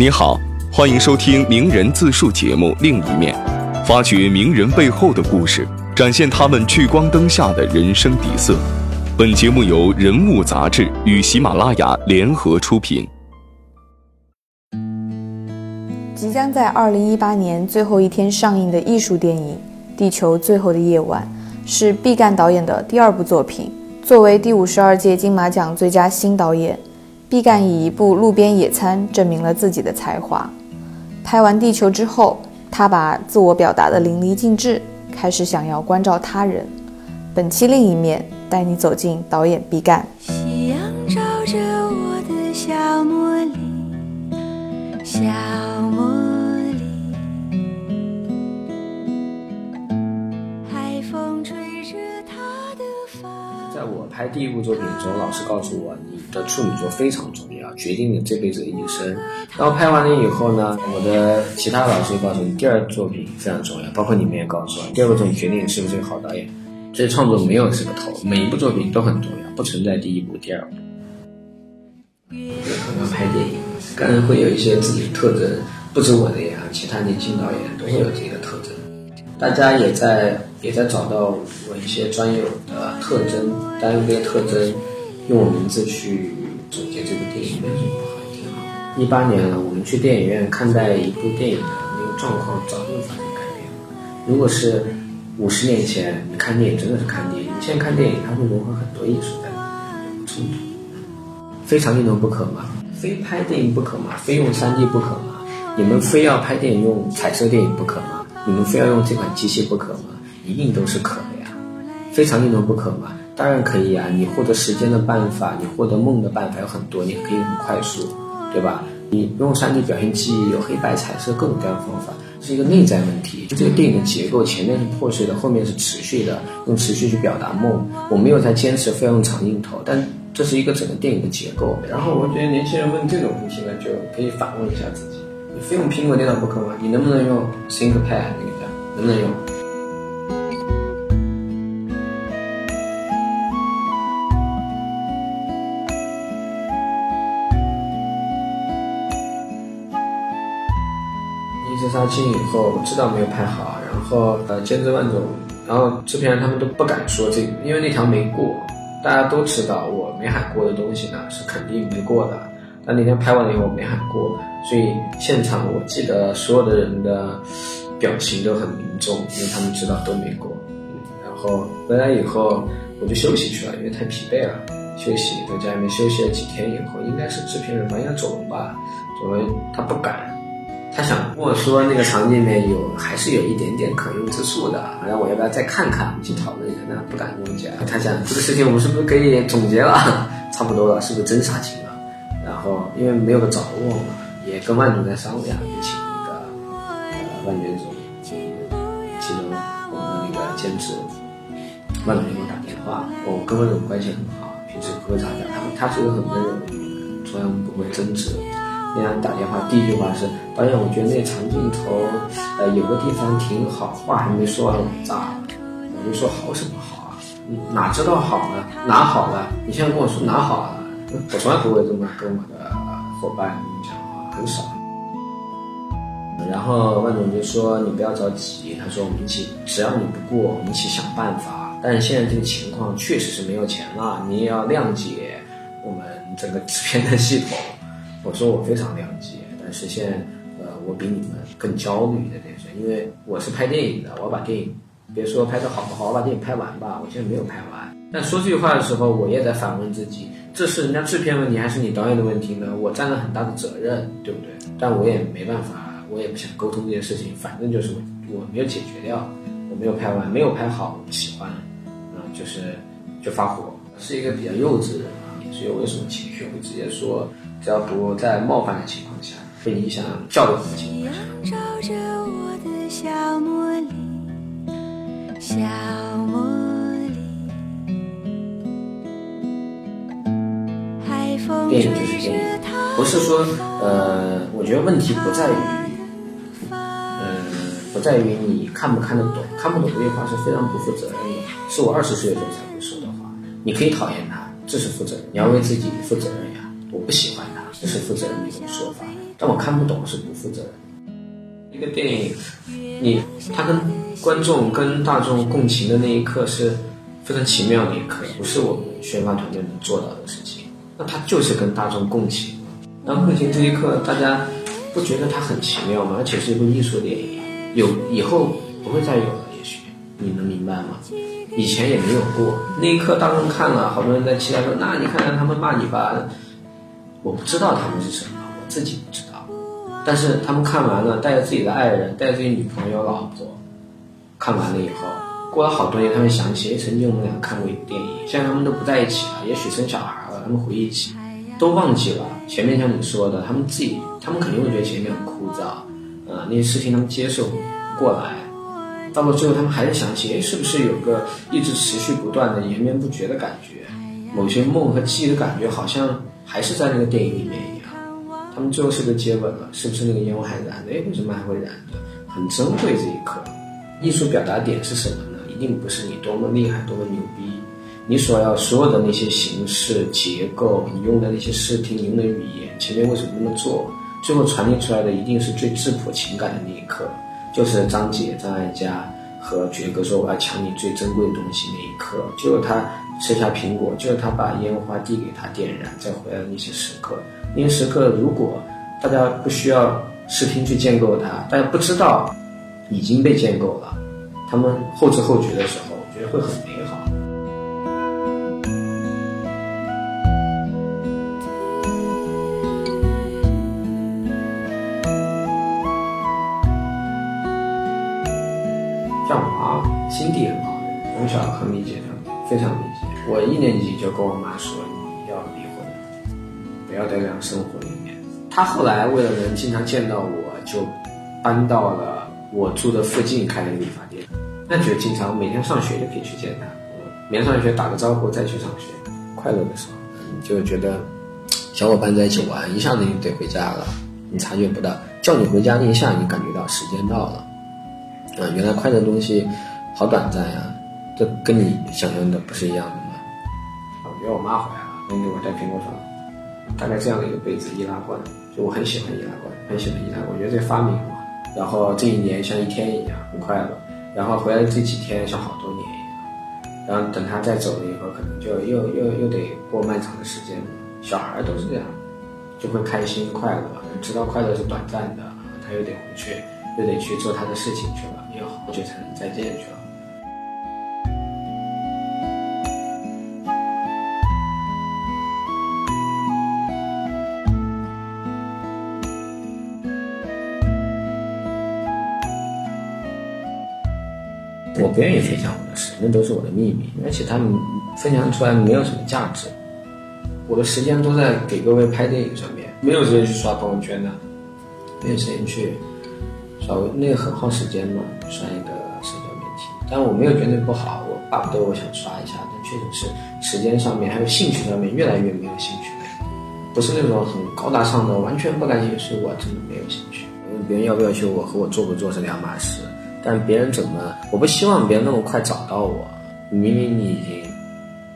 你好，欢迎收听名人自述节目《另一面》，发掘名人背后的故事，展现他们聚光灯下的人生底色。本节目由人物杂志与喜马拉雅联合出品。即将在二零一八年最后一天上映的艺术电影《地球最后的夜晚》，是毕赣导演的第二部作品。作为第五十二届金马奖最佳新导演，毕赣以一部《路边野餐》证明了自己的才华。拍完《地球》之后，他把自我表达的淋漓尽致，开始想要关照他人。本期另一面，带你走进导演毕赣。拍第一部作品的时候，老师告诉我，你的处女作非常重要，决定你这辈子的一生。然后拍完了以后呢，我的其他老师也告诉你，第二作品非常重要，包括你们也告诉我，第二部作品决定你是不是个好导演。所以创作没有这个头，每一部作品都很重要，不存在第一部、第二部。刚刚拍电影，当然会有一些自己的特征，不止我的呀，其他年轻导演都会有自己的特征。大家也在也在找到我一些专有的特征，单用这些特征用我名字去总结这部电影，没有什么不好，也挺好。一八年了，我们去电影院看待一部电影的那个状况早就发生改变了。如果是五十年前，你看电影真的是看电影，你现在看电影，它会融合很多艺术在里面冲突。非常一能不可吗？非拍电影不可吗？非用 3D 不可吗？你们非要拍电影用彩色电影不可吗？你们非要用这款机器不可吗？一定都是可的呀。非常一能不可吗？当然可以啊！你获得时间的办法，你获得梦的办法有很多，你可以很快速，对吧？你用 3D 表现记忆，有黑白、彩色各种各样的方法，是一个内在问题。就这个电影的结构，前面是破碎的，后面是持续的，用持续去表达梦。我没有在坚持非要用长镜头，但这是一个整个电影的结构。然后我觉得年轻人问这种问题呢，就可以反问一下自己：你非用苹果电脑不可吗？你能不能用 ThinkPad 那个？能不能用？自杀青以后，知道没有拍好，然后呃千真万种，然后制片人他们都不敢说这，因为那条没过，大家都知道我没喊过的东西呢是肯定没过的。但那天拍完了以后我没喊过，所以现场我记得所有的人的表情都很凝重，因为他们知道都没过。然后回来以后我就休息去了，因为太疲惫了，休息在家里面休息了几天以后，应该是制片人吧，应该走龙吧，走龙他不敢。他想跟我说那个场景里面有还是有一点点可用之处的，然后我要不要再看看，去讨论一下？那不敢跟我讲。他讲这个事情我们是不是可以总结了？差不多了，是不是真杀青了？然后因为没有个着落嘛，也跟万总在商量，就请那个呃万元总，其中我们的那个监制万总给我打电话，我跟万总关系很好，平时喝茶的，他他是一个很温柔的女人，从来不会争执。那样打电话，第一句话是导演，我觉得那长镜头，呃，有个地方挺好，话还没说完咋了，我就说好什么好啊？哪知道好呢？哪好了？你现在跟我说哪好了？我从来不会这么跟我的伙伴讲话，很少。然后万总就说你不要着急，他说我们一起，只要你不过，我们一起想办法。但是现在这个情况确实是没有钱了，你也要谅解我们整个制片的系统。我说我非常谅解，但是现在呃，我比你们更焦虑的这事，因为我是拍电影的，我要把电影别说拍的好不好，我把电影拍完吧。我现在没有拍完，但说这句话的时候，我也在反问自己：这是人家制片问题，还是你导演的问题呢？我占了很大的责任，对不对？但我也没办法，我也不想沟通这件事情，反正就是我我没有解决掉，我没有拍完，没有拍好，我不喜欢，啊、就是就发火，是一个比较幼稚的人啊，所以我有什么情绪，会直接说。只要不在冒犯的情况下，不影响教育的情况下。照着我的小茉莉，小茉莉，电影就是吹着电影，不是说呃，我觉得问题不在于，呃、不在于你看不看得懂，看不懂这句话是非常不负责任的，是我二十岁的时候才会说的话。你可以讨厌他，这是负责任，你要为自己负责任呀。我不喜欢他，这是负责任的一种说法。但我看不懂是不负责任。一个电影，你他跟观众、跟大众共情的那一刻是非常奇妙的一刻，不是我们宣发团队能做到的事情。那他就是跟大众共情。当共情这一刻，大家不觉得它很奇妙吗？而且是一部艺术电影，有以后不会再有了，也许你能明白吗？以前也没有过。那一刻，大众看了，好多人在期待说：“那你看看他们骂你吧。”我不知道他们是什么，我自己不知道。但是他们看完了，带着自己的爱人，带着自己女朋友、老婆，看完了以后，过了好多年，他们想起，哎，曾经我们俩看过一部电影，现在他们都不在一起了，也许生小孩了，他们回忆起，都忘记了前面像你说的，他们自己，他们肯定会觉得前面很枯燥，呃，那些事情他们接受不过来，到了最后，他们还是想起，哎，是不是有个一直持续不断的延绵不绝的感觉，某些梦和记忆的感觉，好像还是在那个电影里面一样。他们最后是不是接吻了？是不是那个烟还燃的？哎，为什么还会燃的？很珍贵这一刻。艺术表达点是什么呢？一定不是你多么厉害、多么牛逼，你所要所有的那些形式、结构，你用的那些视听、你用的语言，前面为什么那么做？最后传递出来的一定是最质朴情感的那一刻，就是张姐、张艾嘉和爵哥说我要抢你最珍贵的东西那一刻，就是他吃下苹果，就是他把烟花递给他点燃，再回来的那些时刻。那些时刻，如果大家不需要视听去建构它，大家不知道已经被建构了，他们后知后觉的时候，我觉得会很美好。像我啊，心地很好的，从小很理解他，非常理解。我一年级就跟我妈说，你要离婚。不要在这样生活里面。他后来为了能经常见到我，就搬到了我住的附近开了个理发店。那就经常每天上学就可以去见他，每天上学打个招呼再去上学，快乐的时候，你就觉得小伙伴在一起玩，一下子你得回家了，你察觉不到，叫你回家那一下，你感觉到时间到了。啊，原来快乐的东西好短暂呀，这跟你想象的不是一样的因为我妈回来了，那天我在苹果上。大概这样的一个杯子易拉罐，就我很喜欢易拉罐，很喜欢易拉罐。我觉得这发明嘛，然后这一年像一天一样很快乐，然后回来这几天像好多年一样，然后等他再走了以后，可能就又又又得过漫长的时间。小孩都是这样，就会开心快乐，知道快乐是短暂的，他又得回去，又得去做他的事情去了，要好久才能再见去了。我不愿意分享我的事，那都是我的秘密，而且他们分享出来没有什么价值。我的时间都在给各位拍电影上面，没有时间去刷朋友圈的，没有时间去刷，那个很耗时间嘛，刷一个社交媒体。但我没有觉得不好，我巴不得我想刷一下，但确实是时间上面还有兴趣上面越来越没有兴趣了，不是那种很高大上的，完全不感兴趣，我真的没有兴趣。别人要不要求我和我做不做是两码事。但别人怎么？我不希望别人那么快找到我。明明你已经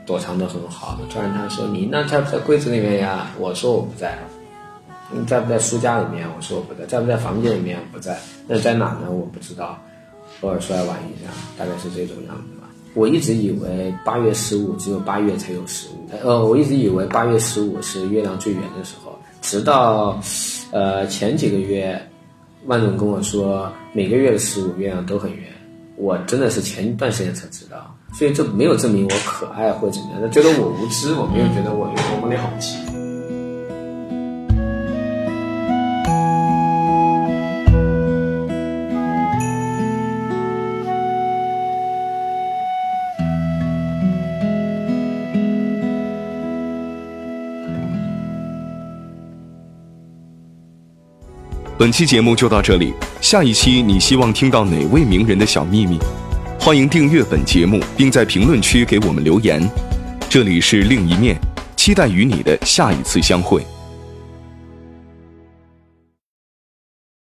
躲藏的很好，突然他说你那在不在柜子里面呀？我说我不在。你在不在书架里面？我说我不在。在不在房间里面？不在。那在哪呢？我不知道。偶尔出来玩一下，大概是这种样子吧。我一直以为八月十五只有八月才有十五。呃，我一直以为八月十五是月亮最圆的时候，直到呃前几个月。万总跟我说，每个月的十五月亮都很圆，我真的是前一段时间才知道，所以这没有证明我可爱或怎么样，他觉得我无知，我没有觉得我有多么的好奇。本期节目就到这里，下一期你希望听到哪位名人的小秘密？欢迎订阅本节目，并在评论区给我们留言。这里是另一面，期待与你的下一次相会。